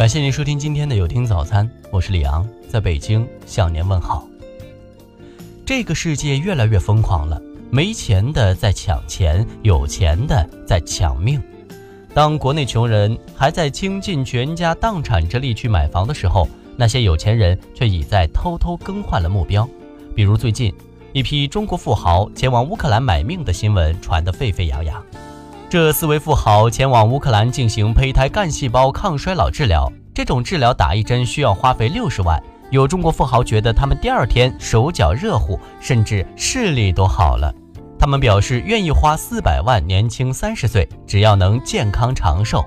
感谢您收听今天的有听早餐，我是李昂，在北京向您问好。这个世界越来越疯狂了，没钱的在抢钱，有钱的在抢命。当国内穷人还在倾尽全家荡产之力去买房的时候，那些有钱人却已在偷偷更换了目标。比如最近，一批中国富豪前往乌克兰买命的新闻传得沸沸扬扬。这四位富豪前往乌克兰进行胚胎干细胞抗衰老治疗，这种治疗打一针需要花费六十万。有中国富豪觉得他们第二天手脚热乎，甚至视力都好了。他们表示愿意花四百万年轻三十岁，只要能健康长寿。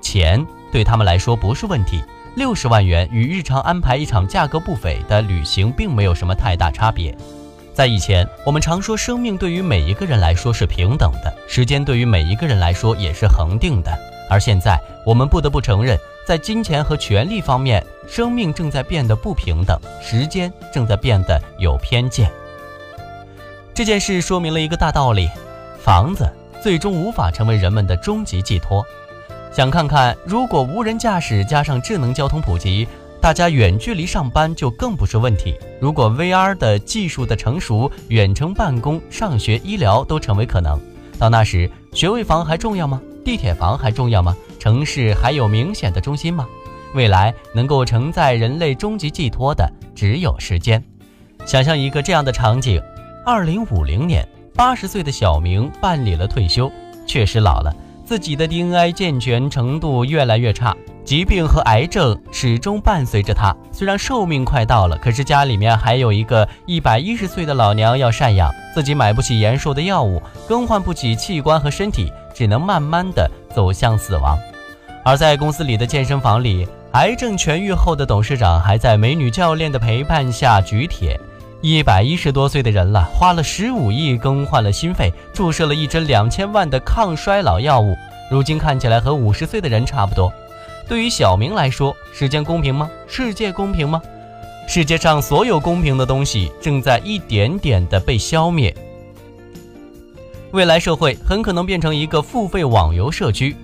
钱对他们来说不是问题，六十万元与日常安排一场价格不菲的旅行并没有什么太大差别。在以前，我们常说生命对于每一个人来说是平等的，时间对于每一个人来说也是恒定的。而现在，我们不得不承认，在金钱和权力方面，生命正在变得不平等，时间正在变得有偏见。这件事说明了一个大道理：房子最终无法成为人们的终极寄托。想看看，如果无人驾驶加上智能交通普及。大家远距离上班就更不是问题。如果 VR 的技术的成熟，远程办公、上学、医疗都成为可能。到那时，学位房还重要吗？地铁房还重要吗？城市还有明显的中心吗？未来能够承载人类终极寄托的只有时间。想象一个这样的场景：二零五零年，八十岁的小明办理了退休，确实老了，自己的 DNA 健全程度越来越差。疾病和癌症始终伴随着他，虽然寿命快到了，可是家里面还有一个一百一十岁的老娘要赡养，自己买不起延寿的药物，更换不起器官和身体，只能慢慢的走向死亡。而在公司里的健身房里，癌症痊愈后的董事长还在美女教练的陪伴下举铁。一百一十多岁的人了，花了十五亿更换了心肺，注射了一针两千万的抗衰老药物，如今看起来和五十岁的人差不多。对于小明来说，时间公平吗？世界公平吗？世界上所有公平的东西正在一点点的被消灭。未来社会很可能变成一个付费网游社区，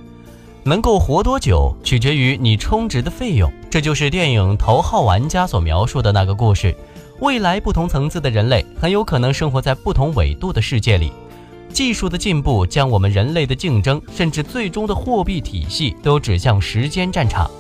能够活多久取决于你充值的费用。这就是电影《头号玩家》所描述的那个故事。未来不同层次的人类很有可能生活在不同纬度的世界里。技术的进步将我们人类的竞争，甚至最终的货币体系都指向时间战场。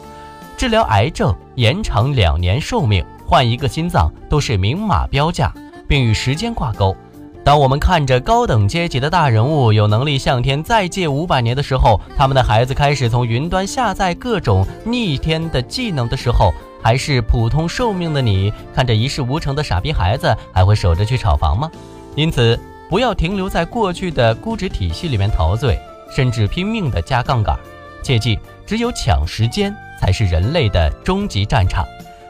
治疗癌症、延长两年寿命、换一个心脏，都是明码标价，并与时间挂钩。当我们看着高等阶级的大人物有能力向天再借五百年的时候，他们的孩子开始从云端下载各种逆天的技能的时候，还是普通寿命的你，看着一事无成的傻逼孩子，还会守着去炒房吗？因此。不要停留在过去的估值体系里面陶醉，甚至拼命的加杠杆。切记，只有抢时间才是人类的终极战场。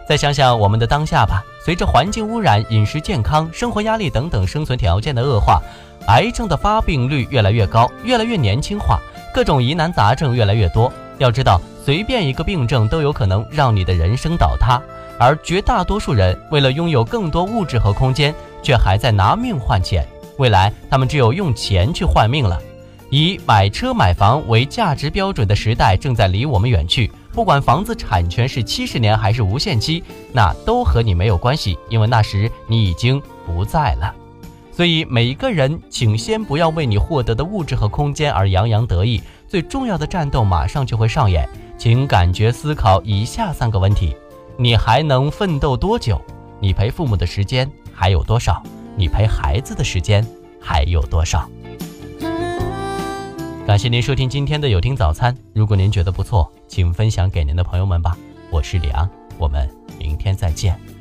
再想想我们的当下吧，随着环境污染、饮食健康、生活压力等等生存条件的恶化，癌症的发病率越来越高，越来越年轻化，各种疑难杂症越来越多。要知道，随便一个病症都有可能让你的人生倒塌，而绝大多数人为了拥有更多物质和空间，却还在拿命换钱。未来，他们只有用钱去换命了。以买车买房为价值标准的时代正在离我们远去。不管房子产权是七十年还是无限期，那都和你没有关系，因为那时你已经不在了。所以，每一个人，请先不要为你获得的物质和空间而洋洋得意。最重要的战斗马上就会上演，请感觉思考以下三个问题：你还能奋斗多久？你陪父母的时间还有多少？你陪孩子的时间还有多少？感谢您收听今天的有听早餐。如果您觉得不错，请分享给您的朋友们吧。我是李昂，我们明天再见。